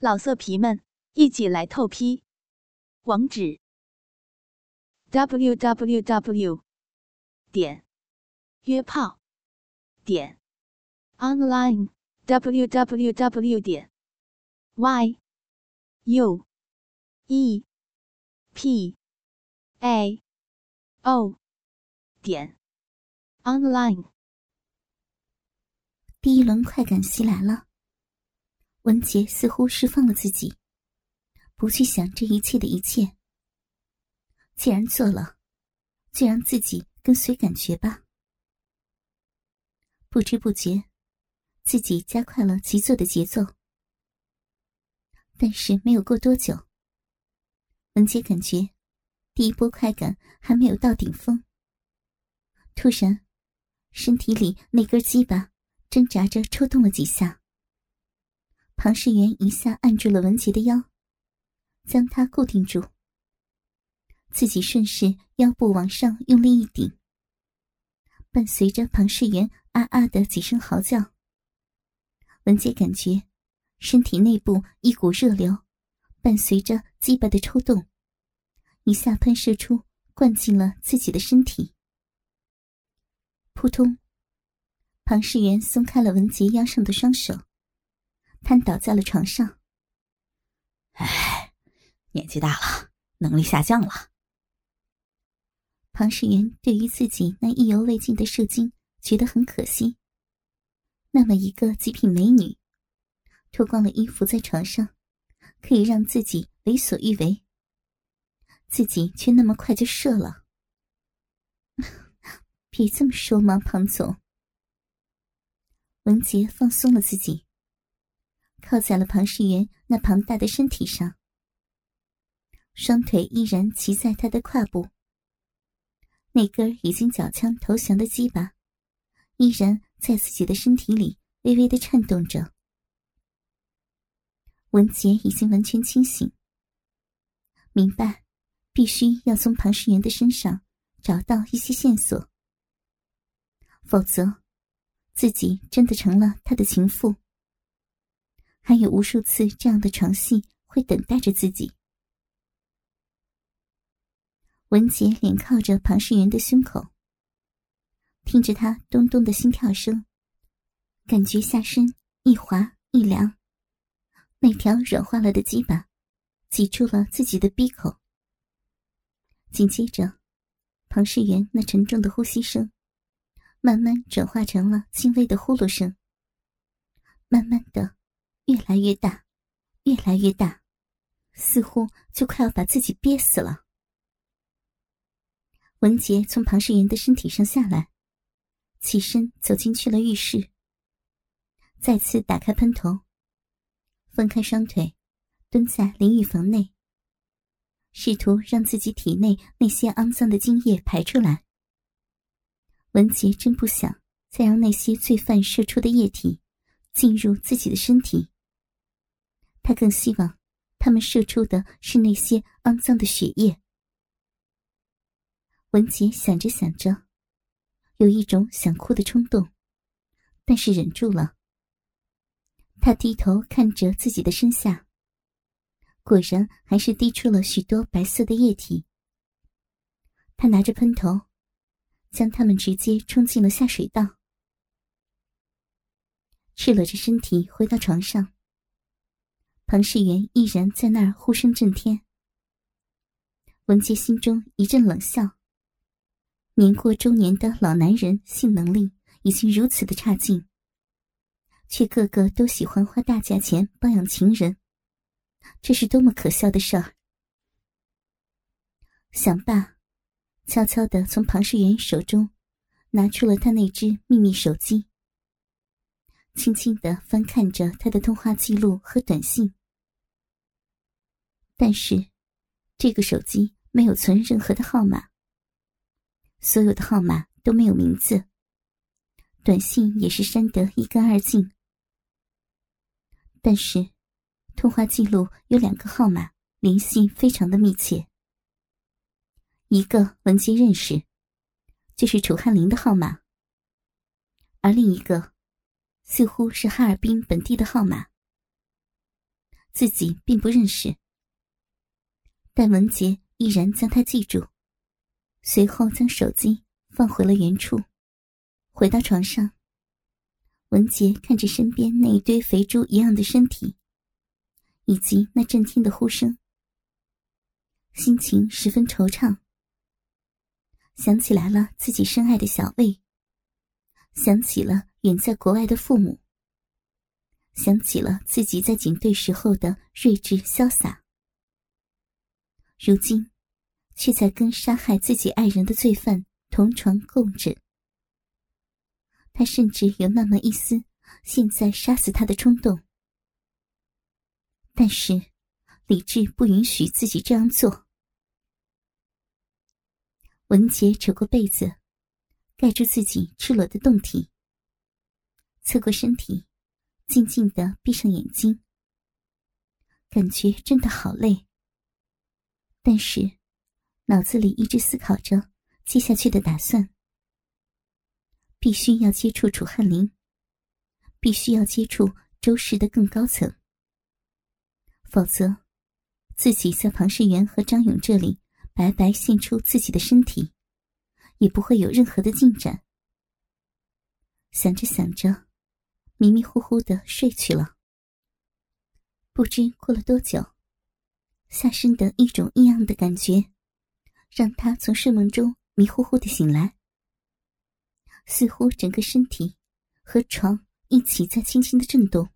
老色皮们，一起来透批！网址：w w w 点约炮点 online w w w 点 y u e p a o 点 online。第一轮快感袭来了。文杰似乎释放了自己，不去想这一切的一切。既然做了，就让自己跟随感觉吧。不知不觉，自己加快了急做的节奏。但是没有过多久，文杰感觉第一波快感还没有到顶峰，突然，身体里那根鸡巴挣扎着抽动了几下。庞世元一下按住了文杰的腰，将他固定住。自己顺势腰部往上用力一顶，伴随着庞世元啊啊的几声嚎叫，文杰感觉身体内部一股热流，伴随着鸡巴的抽动，一下喷射出，灌进了自己的身体。扑通！庞世元松开了文杰腰上的双手。瘫倒在了床上。唉，年纪大了，能力下降了。庞世元对于自己那意犹未尽的射精觉得很可惜。那么一个极品美女，脱光了衣服在床上，可以让自己为所欲为，自己却那么快就射了。别这么说嘛，庞总。文杰放松了自己。靠在了庞世元那庞大的身体上，双腿依然骑在他的胯部。那根已经缴枪投降的鸡巴，依然在自己的身体里微微的颤动着。文杰已经完全清醒，明白必须要从庞世元的身上找到一些线索，否则自己真的成了他的情妇。还有无数次这样的床戏会等待着自己。文杰脸靠着庞世元的胸口，听着他咚咚的心跳声，感觉下身一滑一凉，那条软化了的鸡巴挤住了自己的鼻口。紧接着，庞世元那沉重的呼吸声，慢慢转化成了轻微的呼噜声，慢慢的。越来越大，越来越大，似乎就快要把自己憋死了。文杰从庞世元的身体上下来，起身走进去了浴室，再次打开喷头，分开双腿，蹲在淋浴房内，试图让自己体内那些肮脏的精液排出来。文杰真不想再让那些罪犯射出的液体进入自己的身体。他更希望，他们射出的是那些肮脏的血液。文杰想着想着，有一种想哭的冲动，但是忍住了。他低头看着自己的身下，果然还是滴出了许多白色的液体。他拿着喷头，将它们直接冲进了下水道，赤裸着身体回到床上。庞世元依然在那儿呼声震天。文杰心中一阵冷笑。年过中年的老男人，性能力已经如此的差劲，却个个都喜欢花大价钱包养情人，这是多么可笑的事儿！想罢，悄悄的从庞世元手中拿出了他那只秘密手机，轻轻的翻看着他的通话记录和短信。但是，这个手机没有存任何的号码，所有的号码都没有名字，短信也是删得一干二净。但是，通话记录有两个号码联系非常的密切，一个文杰认识，就是楚汉林的号码，而另一个，似乎是哈尔滨本地的号码。自己并不认识，但文杰依然将他记住，随后将手机放回了原处，回到床上。文杰看着身边那一堆肥猪一样的身体，以及那震天的呼声，心情十分惆怅。想起来了自己深爱的小魏，想起了远在国外的父母。想起了自己在警队时候的睿智潇洒，如今，却在跟杀害自己爱人的罪犯同床共枕。他甚至有那么一丝现在杀死他的冲动，但是理智不允许自己这样做。文杰扯过被子，盖住自己赤裸的胴体，侧过身体。静静的闭上眼睛，感觉真的好累。但是，脑子里一直思考着接下去的打算。必须要接触楚汉林，必须要接触周氏的更高层，否则，自己在庞世元和张勇这里白白献出自己的身体，也不会有任何的进展。想着想着。迷迷糊糊的睡去了。不知过了多久，下身的一种异样的感觉，让他从睡梦中迷糊糊的醒来。似乎整个身体和床一起在轻轻的震动。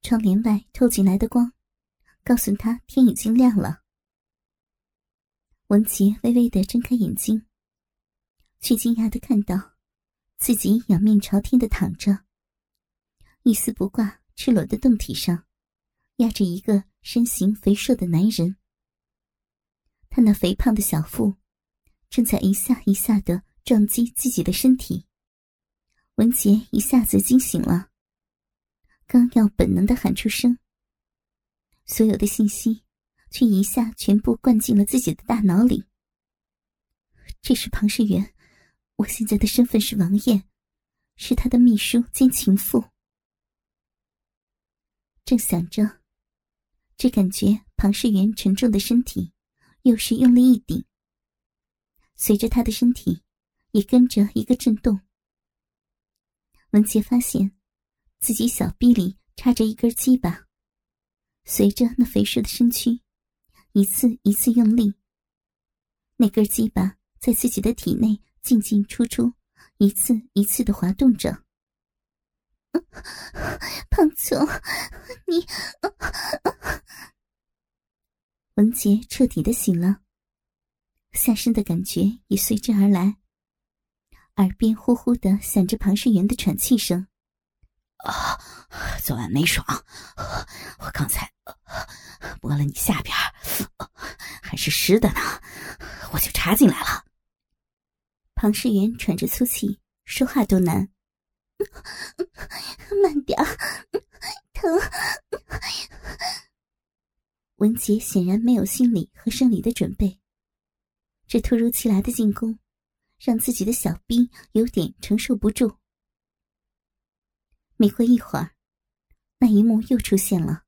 窗帘外透进来的光，告诉他天已经亮了。文杰微微的睁开眼睛，却惊讶的看到自己仰面朝天的躺着。一丝不挂、赤裸的胴体上，压着一个身形肥硕的男人。他那肥胖的小腹，正在一下一下的撞击自己的身体。文杰一下子惊醒了，刚要本能的喊出声，所有的信息却一下全部灌进了自己的大脑里。这是庞世元，我现在的身份是王爷，是他的秘书兼情妇。正想着，只感觉庞世元沉重的身体又是用力一顶，随着他的身体也跟着一个震动。文杰发现自己小臂里插着一根鸡巴，随着那肥硕的身躯一次一次用力，那根鸡巴在自己的体内进进出出，一次一次的滑动着。胖总，你文杰彻底的醒了，下身的感觉也随之而来，耳边呼呼的响着庞世元的喘气声。啊，昨晚没爽，我刚才摸了你下边，还是湿的呢，我就插进来了。庞世元喘着粗气，说话都难。慢点疼。文杰显然没有心理和生理的准备，这突如其来的进攻，让自己的小兵有点承受不住。没过一会儿，那一幕又出现了。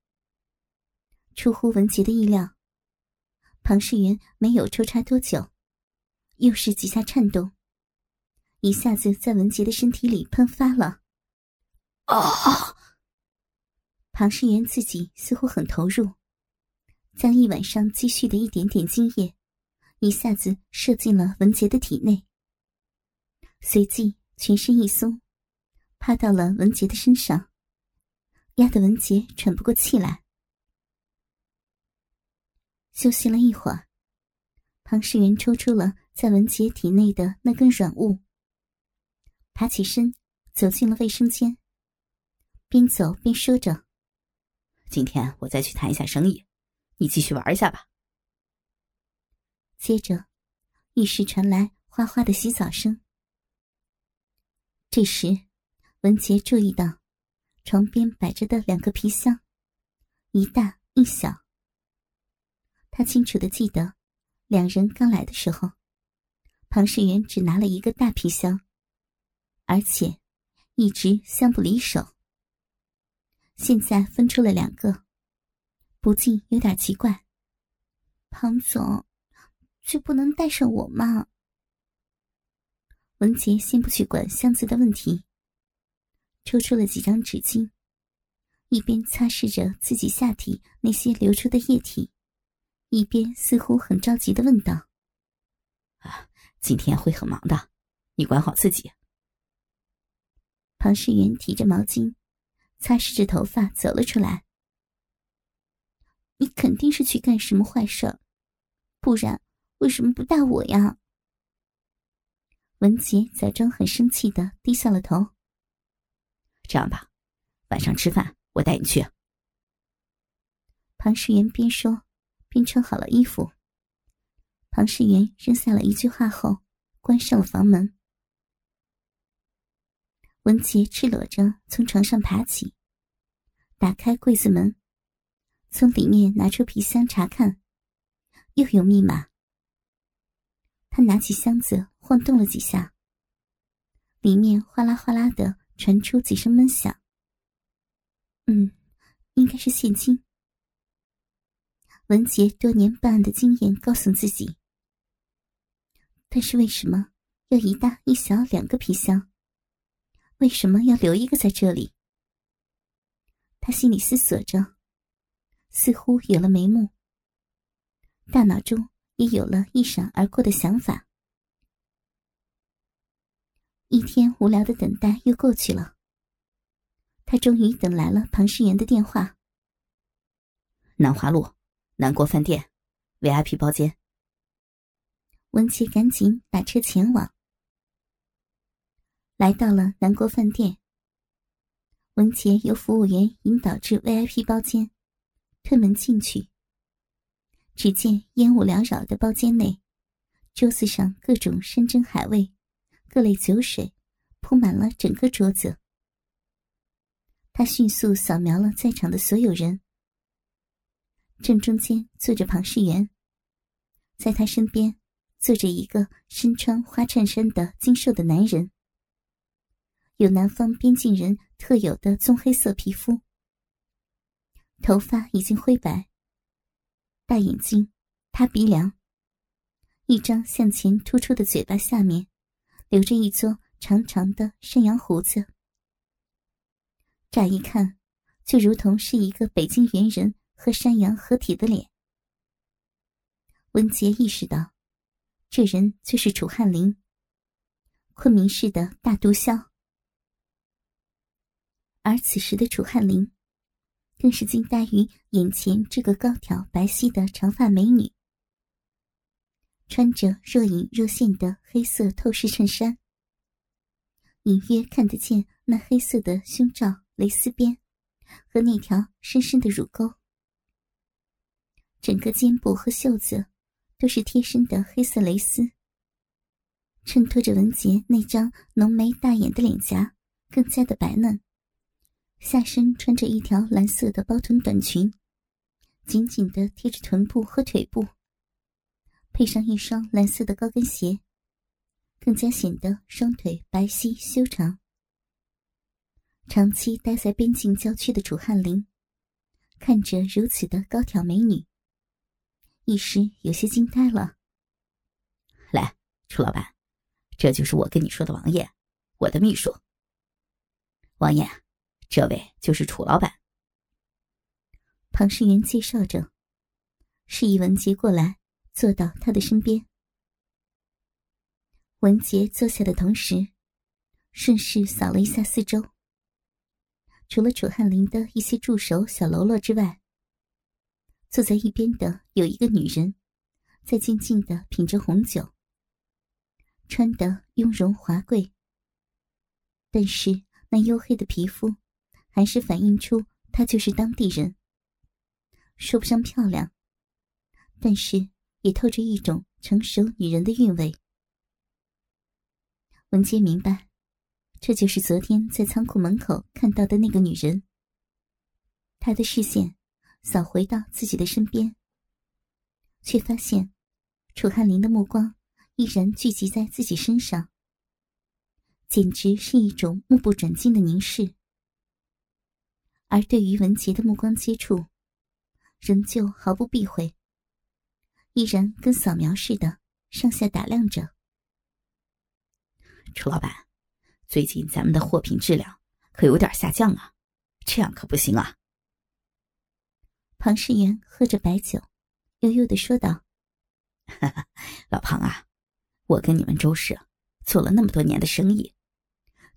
出乎文杰的意料，庞世元没有抽插多久，又是几下颤动。一下子在文杰的身体里喷发了。啊！庞世元自己似乎很投入，将一晚上积蓄的一点点精液，一下子射进了文杰的体内。随即全身一松，趴到了文杰的身上，压得文杰喘不过气来。休息了一会儿，庞世元抽出了在文杰体内的那根软物。爬起身，走进了卫生间。边走边说着：“今天我再去谈一下生意，你继续玩一下吧。”接着，浴室传来哗哗的洗澡声。这时，文杰注意到床边摆着的两个皮箱，一大一小。他清楚的记得，两人刚来的时候，庞世元只拿了一个大皮箱。而且，一直相不离手。现在分出了两个，不禁有点奇怪。庞总，就不能带上我吗？文杰先不去管箱子的问题，抽出了几张纸巾，一边擦拭着自己下体那些流出的液体，一边似乎很着急的问道：“啊，今天会很忙的，你管好自己。”庞世元提着毛巾，擦拭着头发走了出来。你肯定是去干什么坏事，不然为什么不带我呀？文杰假装很生气的低下了头。这样吧，晚上吃饭我带你去。庞世元边说边穿好了衣服。庞世元扔下了一句话后，关上了房门。文杰赤裸着从床上爬起，打开柜子门，从里面拿出皮箱查看，又有密码。他拿起箱子晃动了几下，里面哗啦哗啦的传出几声闷响。嗯，应该是现金。文杰多年办案的经验告诉自己，但是为什么要一大一小两个皮箱？为什么要留一个在这里？他心里思索着，似乎有了眉目，大脑中也有了一闪而过的想法。一天无聊的等待又过去了，他终于等来了庞世元的电话。南华路南国饭店 VIP 包间。文琪赶紧打车前往。来到了南国饭店，文杰由服务员引导至 VIP 包间，推门进去。只见烟雾缭绕的包间内，桌子上各种山珍海味、各类酒水铺满了整个桌子。他迅速扫描了在场的所有人。正中间坐着庞世元，在他身边坐着一个身穿花衬衫的精瘦的男人。有南方边境人特有的棕黑色皮肤，头发已经灰白，大眼睛，塌鼻梁，一张向前突出的嘴巴下面留着一撮长长的山羊胡子，乍一看就如同是一个北京猿人和山羊合体的脸。文杰意识到，这人就是楚汉林，昆明市的大毒枭。而此时的楚汉林，更是惊呆于眼前这个高挑白皙的长发美女，穿着若隐若现的黑色透视衬衫，隐约看得见那黑色的胸罩蕾丝边和那条深深的乳沟，整个肩部和袖子都是贴身的黑色蕾丝，衬托着文杰那张浓眉大眼的脸颊更加的白嫩。下身穿着一条蓝色的包臀短裙，紧紧的贴着臀部和腿部，配上一双蓝色的高跟鞋，更加显得双腿白皙修长。长期待在边境郊区的楚汉林，看着如此的高挑美女，一时有些惊呆了。来，楚老板，这就是我跟你说的王爷，我的秘书。王爷。这位就是楚老板。庞世元介绍着，示意文杰过来，坐到他的身边。文杰坐下的同时，顺势扫了一下四周。除了楚汉林的一些助手小喽啰之外，坐在一边的有一个女人，在静静的品着红酒，穿得雍容华贵，但是那黝黑的皮肤。还是反映出她就是当地人。说不上漂亮，但是也透着一种成熟女人的韵味。文杰明白，这就是昨天在仓库门口看到的那个女人。他的视线扫回到自己的身边，却发现楚汉林的目光依然聚集在自己身上，简直是一种目不转睛的凝视。而对于文杰的目光接触，仍旧毫不避讳，依然跟扫描似的上下打量着。楚老板，最近咱们的货品质量可有点下降啊，这样可不行啊。庞世元喝着白酒，悠悠的说道：“ 老庞啊，我跟你们周氏做了那么多年的生意，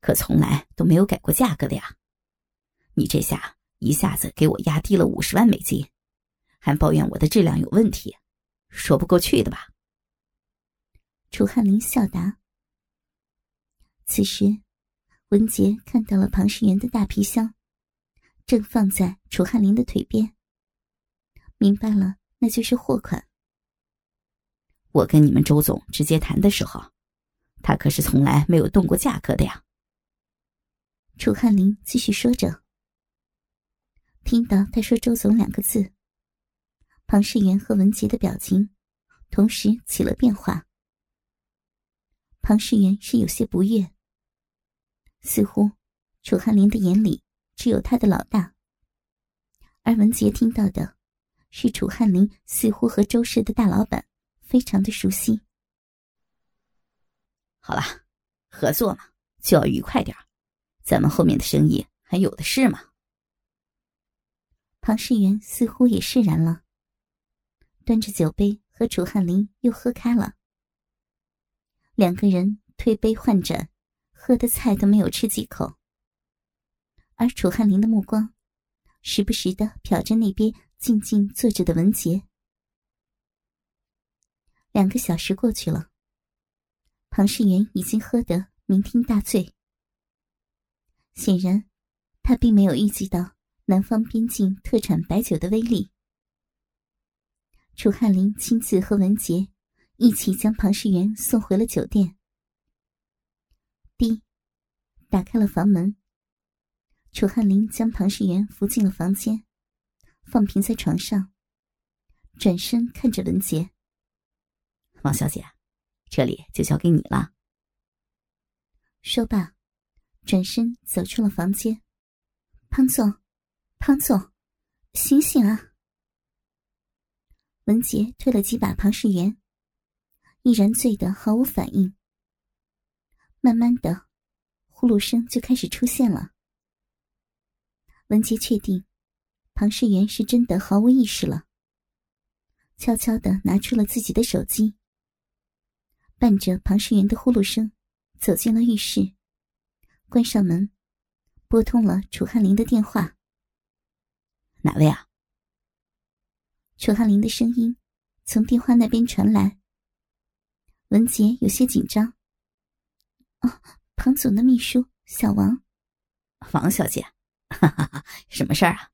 可从来都没有改过价格的呀。你这下一下子给我压低了五十万美金，还抱怨我的质量有问题，说不过去的吧？”楚汉林笑答。此时，文杰看到了庞世元的大皮箱，正放在楚汉林的腿边。明白了，那就是货款。我跟你们周总直接谈的时候，他可是从来没有动过价格的呀。楚汉林继续说着。听到他说“周总”两个字，庞世元和文杰的表情同时起了变化。庞世元是有些不悦，似乎楚汉林的眼里只有他的老大，而文杰听到的。是楚汉林，似乎和周氏的大老板非常的熟悉。好了，合作嘛，就要愉快点咱们后面的生意还有的是嘛。庞世元似乎也释然了，端着酒杯和楚汉林又喝开了。两个人推杯换盏，喝的菜都没有吃几口，而楚汉林的目光时不时的瞟着那边。静静坐着的文杰，两个小时过去了，庞世元已经喝得酩酊大醉。显然，他并没有预计到南方边境特产白酒的威力。楚汉林亲自和文杰一起将庞世元送回了酒店。滴打开了房门，楚汉林将庞世元扶进了房间。放平在床上，转身看着文杰：“王小姐，这里就交给你了。”说罢，转身走出了房间。潘总，庞总，醒醒啊！文杰推了几把庞世元，依然醉得毫无反应。慢慢的，呼噜声就开始出现了。文杰确定。庞世元是真的毫无意识了，悄悄的拿出了自己的手机，伴着庞世元的呼噜声，走进了浴室，关上门，拨通了楚汉林的电话。哪位啊？楚汉林的声音从电话那边传来。文杰有些紧张。哦，庞总的秘书小王，王小姐，哈哈哈，什么事儿啊？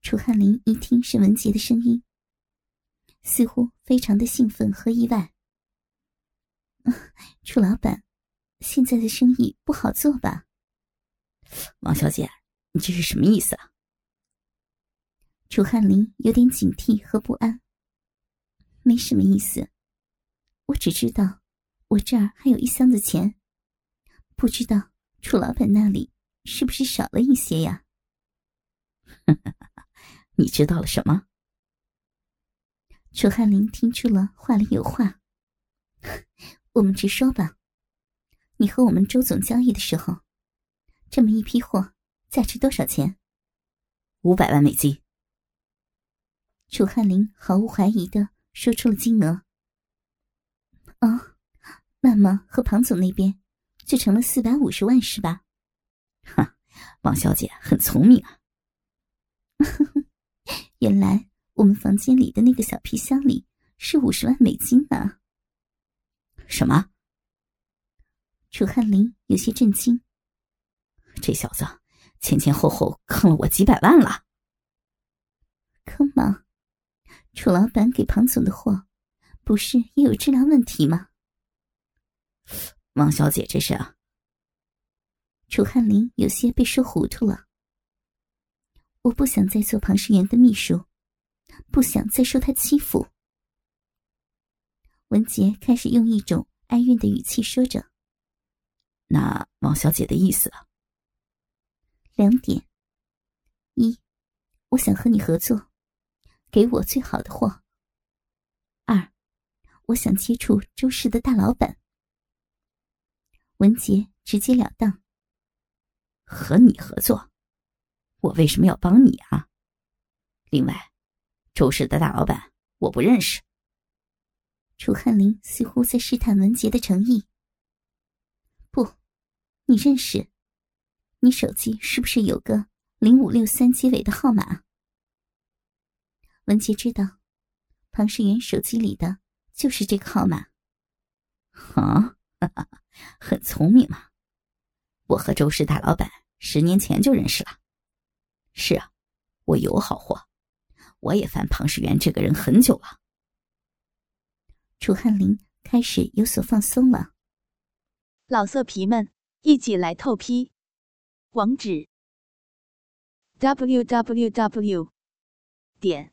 楚汉林一听是文杰的声音，似乎非常的兴奋和意外。楚老板，现在的生意不好做吧？王小姐，你这是什么意思啊？楚汉林有点警惕和不安。没什么意思，我只知道我这儿还有一箱子钱，不知道楚老板那里是不是少了一些呀？你知道了什么？楚汉林听出了话里有话。我们直说吧，你和我们周总交易的时候，这么一批货价值多少钱？五百万美金。楚汉林毫无怀疑的说出了金额。哦，那么和庞总那边就成了四百五十万是吧？哈，王小姐很聪明啊。原来我们房间里的那个小皮箱里是五十万美金呢！什么？楚汉林有些震惊。这小子前前后后坑了我几百万了。坑吗？楚老板给庞总的货，不是也有质量问题吗？王小姐，这是啊。楚汉林有些被说糊涂了。我不想再做庞世元的秘书，不想再受他欺负。文杰开始用一种哀怨的语气说着：“那王小姐的意思啊？两点：一，我想和你合作，给我最好的货。二，我想接触周氏的大老板。文杰直截了当。和你合作，我为什么要帮你啊？另外，周氏的大老板我不认识。楚汉林似乎在试探文杰的诚意。不，你认识？你手机是不是有个零五六三结尾的号码？文杰知道，庞世元手机里的就是这个号码。啊，很聪明嘛！我和周氏大老板十年前就认识了。是啊，我有好货，我也烦庞世元这个人很久了。楚汉林开始有所放松了。老色皮们，一起来透批！网址：w w w. 点